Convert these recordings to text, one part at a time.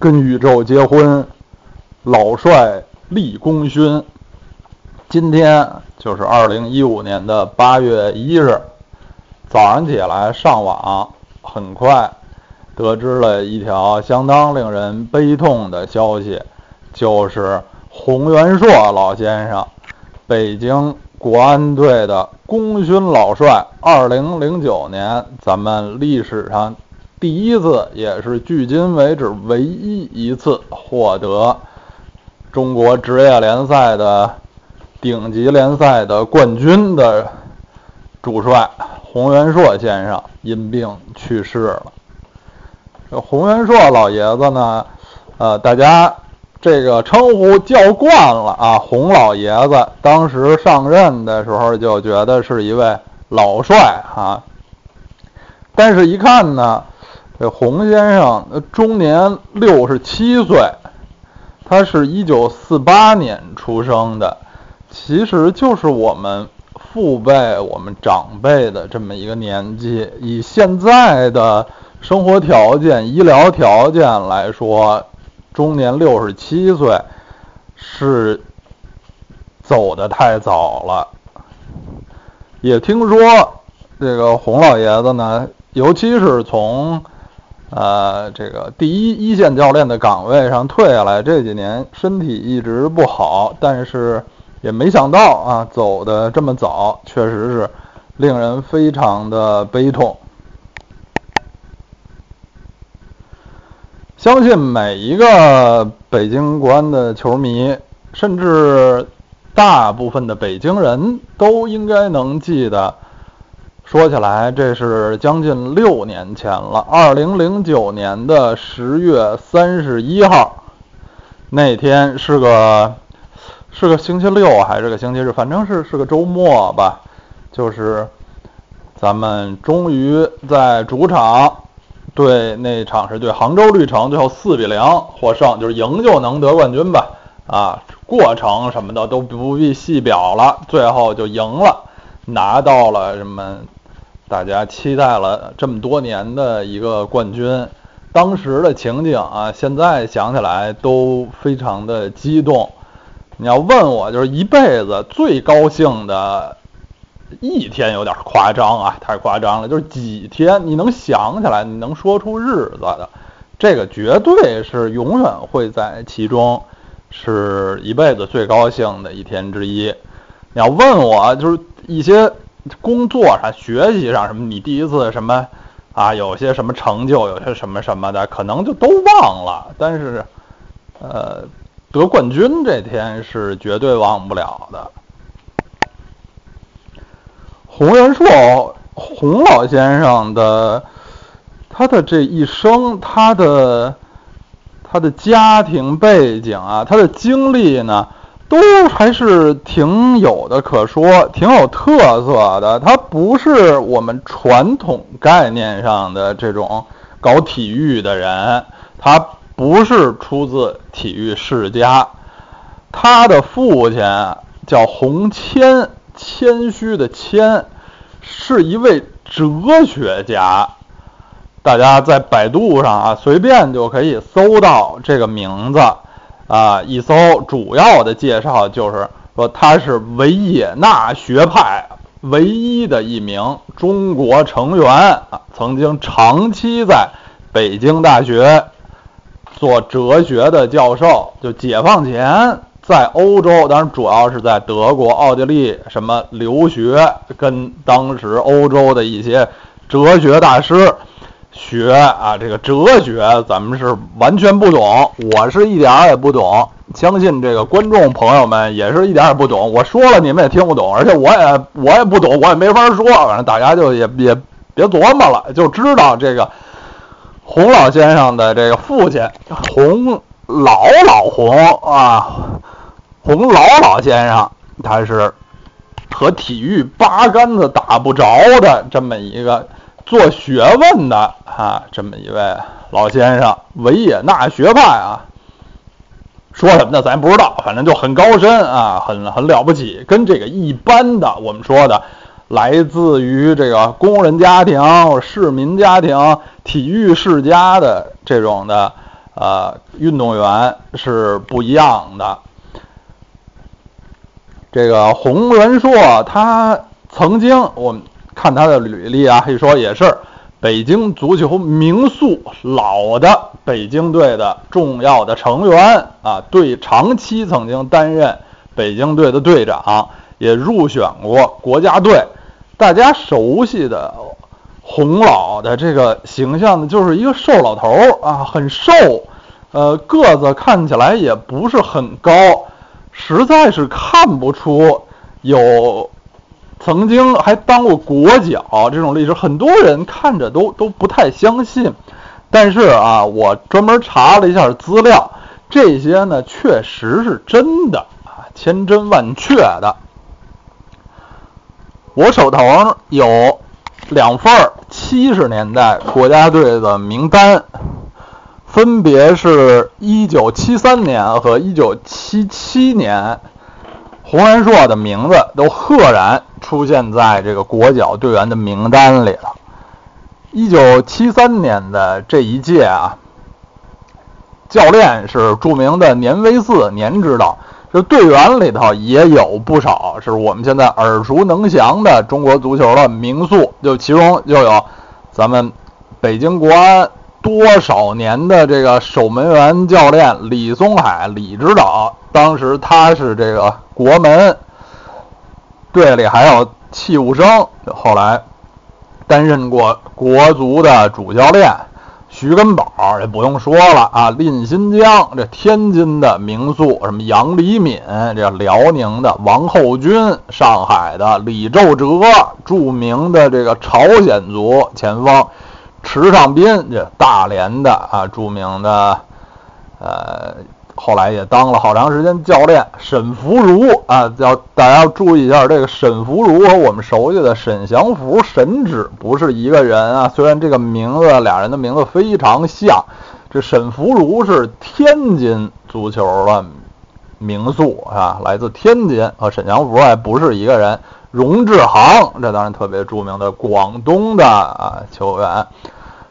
跟宇宙结婚，老帅立功勋。今天就是二零一五年的八月一日，早上起来上网，很快得知了一条相当令人悲痛的消息，就是洪元硕老先生，北京国安队的功勋老帅，二零零九年咱们历史上。第一次，也是距今为止唯一一次获得中国职业联赛的顶级联赛的冠军的主帅洪元硕先生因病去世了。洪元硕老爷子呢，呃，大家这个称呼叫惯了啊，洪老爷子。当时上任的时候就觉得是一位老帅啊，但是一看呢。这洪先生终年六十七岁，他是一九四八年出生的，其实就是我们父辈、我们长辈的这么一个年纪。以现在的生活条件、医疗条件来说，终年六十七岁是走的太早了。也听说这个洪老爷子呢，尤其是从呃，这个第一一线教练的岗位上退下来，这几年身体一直不好，但是也没想到啊，走的这么早，确实是令人非常的悲痛。相信每一个北京国安的球迷，甚至大部分的北京人都应该能记得。说起来，这是将近六年前了。二零零九年的十月三十一号，那天是个是个星期六还是个星期日？反正是是个周末吧。就是咱们终于在主场对那场是对杭州绿城，最后四比零获胜，就是赢就能得冠军吧。啊，过程什么的都不必细表了，最后就赢了，拿到了什么？大家期待了这么多年的一个冠军，当时的情景啊，现在想起来都非常的激动。你要问我，就是一辈子最高兴的一天，有点夸张啊，太夸张了。就是几天，你能想起来，你能说出日子的，这个绝对是永远会在其中，是一辈子最高兴的一天之一。你要问我，就是一些。工作上、学习上什么，你第一次什么啊？有些什么成就，有些什么什么的，可能就都忘了。但是，呃，得冠军这天是绝对忘不了的。洪元硕，洪老先生的他的这一生，他的他的家庭背景啊，他的经历呢？都还是挺有的可说，挺有特色的。他不是我们传统概念上的这种搞体育的人，他不是出自体育世家。他的父亲叫洪谦，谦虚的谦，是一位哲学家。大家在百度上啊，随便就可以搜到这个名字。啊，一搜主要的介绍就是说他是维也纳学派唯一的一名中国成员啊，曾经长期在北京大学做哲学的教授。就解放前在欧洲，当然主要是在德国、奥地利什么留学，跟当时欧洲的一些哲学大师。学啊，这个哲学咱们是完全不懂，我是一点儿也不懂。相信这个观众朋友们也是一点儿也不懂。我说了你们也听不懂，而且我也我也不懂，我也没法说。反正大家就也也别琢磨了，就知道这个洪老先生的这个父亲洪老老洪啊，洪老老先生，他是和体育八竿子打不着的这么一个。做学问的啊，这么一位老先生，维也纳学派啊，说什么呢？咱不知道，反正就很高深啊，很很了不起，跟这个一般的我们说的来自于这个工人家庭、市民家庭、体育世家的这种的呃运动员是不一样的。这个洪仁硕，他曾经我们看他的履历啊，一说也是北京足球名宿，老的北京队的重要的成员啊，队长期曾经担任北京队的队长，也入选过国家队。大家熟悉的洪老的这个形象呢，就是一个瘦老头啊，很瘦，呃，个子看起来也不是很高。实在是看不出有曾经还当过国脚这种历史，很多人看着都都不太相信。但是啊，我专门查了一下资料，这些呢确实是真的啊，千真万确的。我手头有两份七十年代国家队的名单。分别是1973年和1977年，洪元硕的名字都赫然出现在这个国脚队员的名单里了。1973年的这一届啊，教练是著名的年维四年指导，这队员里头也有不少是我们现在耳熟能详的中国足球的名宿，就其中就有咱们北京国安。多少年的这个守门员教练李松海李指导，当时他是这个国门队里还有戚务生，后来担任过国足的主教练。徐根宝这不用说了啊，蔺新疆这天津的名宿，什么杨黎敏这辽宁的王厚军，上海的李宙哲，著名的这个朝鲜族前锋。池上斌，这大连的啊，著名的，呃，后来也当了好长时间教练。沈福如啊，要大家要注意一下，这个沈福如和我们熟悉的沈祥福、沈指不是一个人啊。虽然这个名字，俩人的名字非常像。这沈福如是天津足球的名宿啊，来自天津，和沈祥福还不是一个人。荣志航，这当然特别著名的广东的啊球员。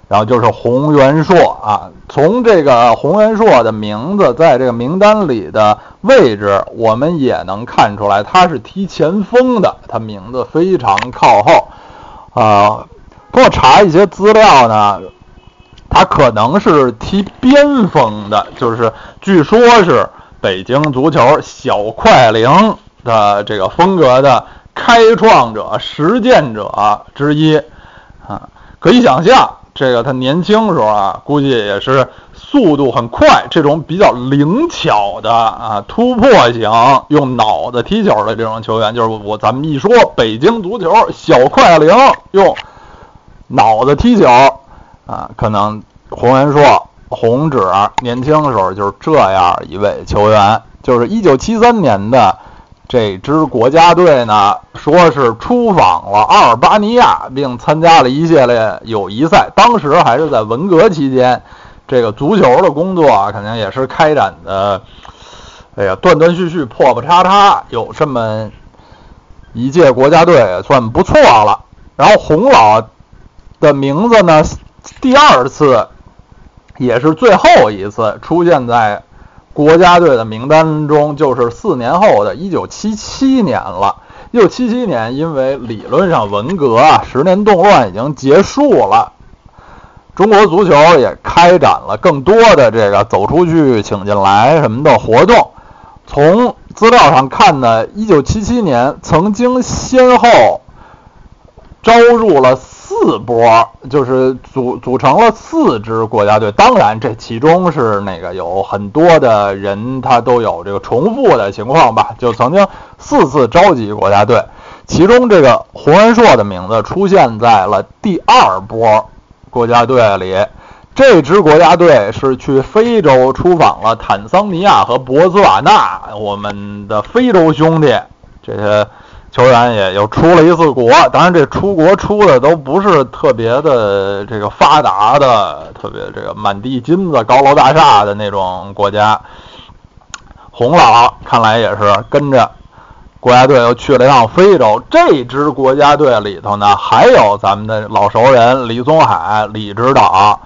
然后就是洪元硕啊，从这个洪元硕的名字在这个名单里的位置，我们也能看出来他是踢前锋的，他名字非常靠后。啊，通过查一些资料呢，他可能是踢边锋的，就是据说是北京足球小快灵的这个风格的开创者、实践者之一啊，可以想象。这个他年轻时候啊，估计也是速度很快，这种比较灵巧的啊突破型用脑子踢球的这种球员，就是我咱们一说北京足球小快灵用脑子踢球啊，可能洪元硕、洪指年轻的时候就是这样一位球员，就是一九七三年的。这支国家队呢，说是出访了阿尔巴尼亚，并参加了一系列友谊赛。当时还是在文革期间，这个足球的工作啊，肯定也是开展的，哎呀，断断续续、破破叉叉。有这么一届国家队算不错了。然后洪老的名字呢，第二次也是最后一次出现在。国家队的名单中，就是四年后的一九七七年了。一九七七年，因为理论上文革啊，十年动乱已经结束了，中国足球也开展了更多的这个走出去、请进来什么的活动。从资料上看呢一九七七年曾经先后招入了。四波就是组组成了四支国家队，当然这其中是那个有很多的人他都有这个重复的情况吧，就曾经四次召集国家队，其中这个洪恩硕的名字出现在了第二波国家队里，这支国家队是去非洲出访了坦桑尼亚和博茨瓦纳，我们的非洲兄弟这些。球员也又出了一次国，当然这出国出的都不是特别的这个发达的，特别这个满地金子、高楼大厦的那种国家。洪老看来也是跟着国家队又去了一趟非洲。这支国家队里头呢，还有咱们的老熟人李宗海李指导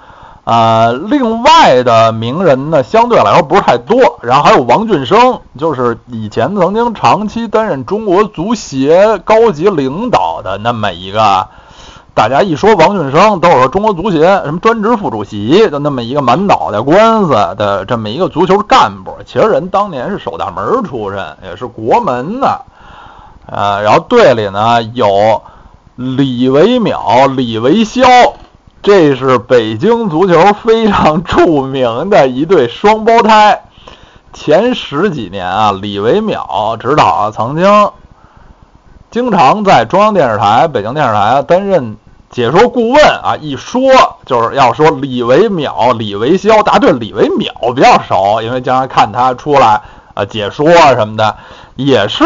啊，另外的名人呢，相对来说不是太多。然后还有王俊生，就是以前曾经长期担任中国足协高级领导的那么一个。大家一说王俊生，都是说中国足协什么专职副主席的那么一个满脑袋官司的这么一个足球干部。其实人当年是守大门出身，也是国门的。呃，然后队里呢有李维淼、李维肖。这是北京足球非常著名的一对双胞胎。前十几年啊，李维淼指导啊，曾经经常在中央电视台、北京电视台担任解说顾问啊。一说就是要说李维淼、李维肖，大家对李维淼比较熟，因为经常看他出来啊解说啊什么的，也是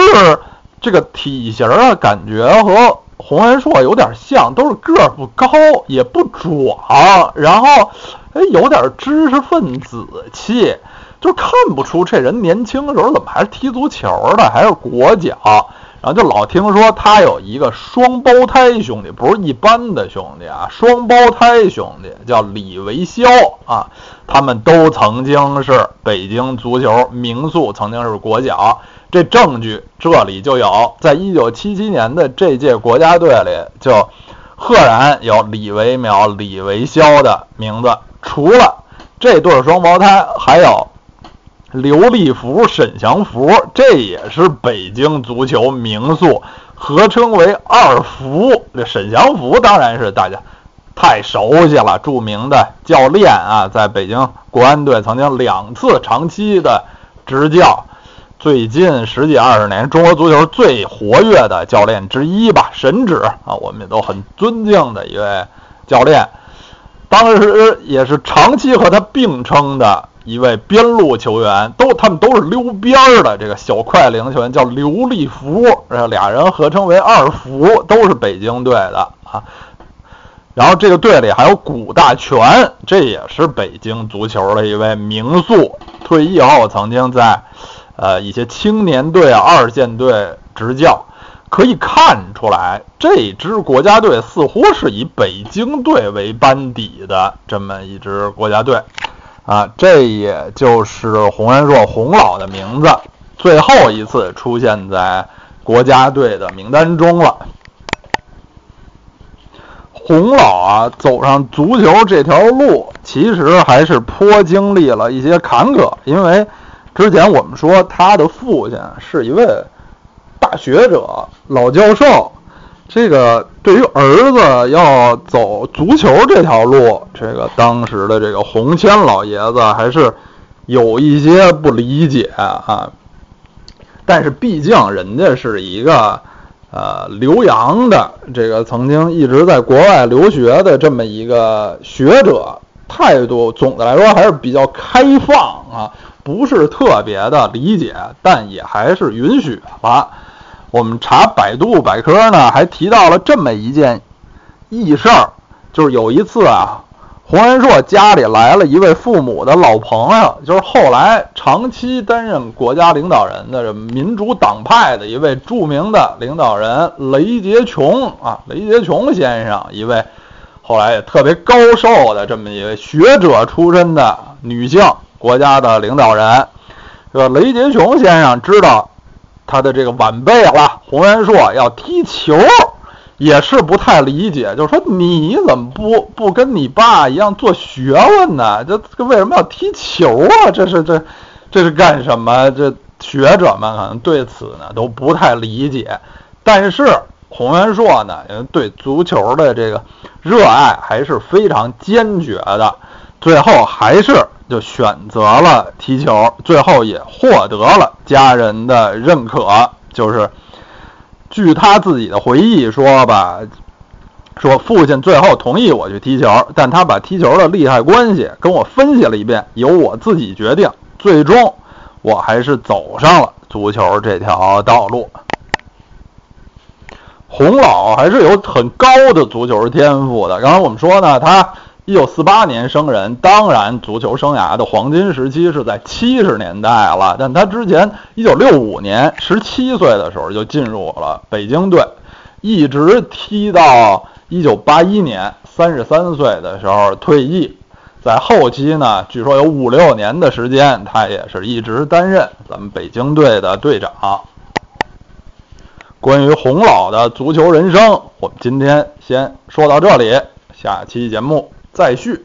这个体型啊，感觉和。洪元硕有点像，都是个儿不高，也不壮，然后哎，有点知识分子气，就看不出这人年轻的时候怎么还是踢足球的，还是国脚。然后就老听说他有一个双胞胎兄弟，不是一般的兄弟啊，双胞胎兄弟叫李维肖啊，他们都曾经是北京足球名宿，曾经是国脚。这证据这里就有，在一九七七年的这届国家队里，就赫然有李维淼、李维肖的名字。除了这对双胞胎，还有刘立福、沈祥福，这也是北京足球名宿，合称为“二福”。这沈祥福当然是大家太熟悉了，著名的教练啊，在北京国安队曾经两次长期的执教。最近十几二十年，中国足球最活跃的教练之一吧，神指啊，我们也都很尊敬的一位教练。当时也是长期和他并称的一位边路球员，都他们都是溜边儿的这个小快灵球员，叫刘立福，然后俩人合称为二福，都是北京队的啊。然后这个队里还有古大全，这也是北京足球的一位名宿，退役后曾经在。呃，一些青年队啊、二线队执教，可以看出来，这支国家队似乎是以北京队为班底的这么一支国家队，啊，这也就是洪元硕洪老的名字最后一次出现在国家队的名单中了。洪老啊，走上足球这条路，其实还是颇经历了一些坎坷，因为。之前我们说他的父亲是一位大学者、老教授，这个对于儿子要走足球这条路，这个当时的这个洪谦老爷子还是有一些不理解啊。但是毕竟人家是一个呃留洋的，这个曾经一直在国外留学的这么一个学者，态度总的来说还是比较开放啊。不是特别的理解，但也还是允许了。我们查百度百科呢，还提到了这么一件异事儿，就是有一次啊，洪仁硕家里来了一位父母的老朋友，就是后来长期担任国家领导人的民主党派的一位著名的领导人雷杰琼啊，雷杰琼先生，一位后来也特别高寿的这么一位学者出身的女性。国家的领导人，这个雷杰琼先生知道他的这个晚辈了，洪元硕要踢球，也是不太理解，就是说你怎么不不跟你爸一样做学问呢？这这为什么要踢球啊？这是这这是干什么？这学者们可能对此呢都不太理解，但是洪元硕呢，对足球的这个热爱还是非常坚决的，最后还是。就选择了踢球，最后也获得了家人的认可。就是据他自己的回忆说吧，说父亲最后同意我去踢球，但他把踢球的利害关系跟我分析了一遍，由我自己决定。最终，我还是走上了足球这条道路。洪老还是有很高的足球天赋的。刚才我们说呢，他。一九四八年生人，当然足球生涯的黄金时期是在七十年代了。但他之前一九六五年十七岁的时候就进入了北京队，一直踢到一九八一年三十三岁的时候退役。在后期呢，据说有五六年的时间，他也是一直担任咱们北京队的队长。关于洪老的足球人生，我们今天先说到这里，下期节目再续。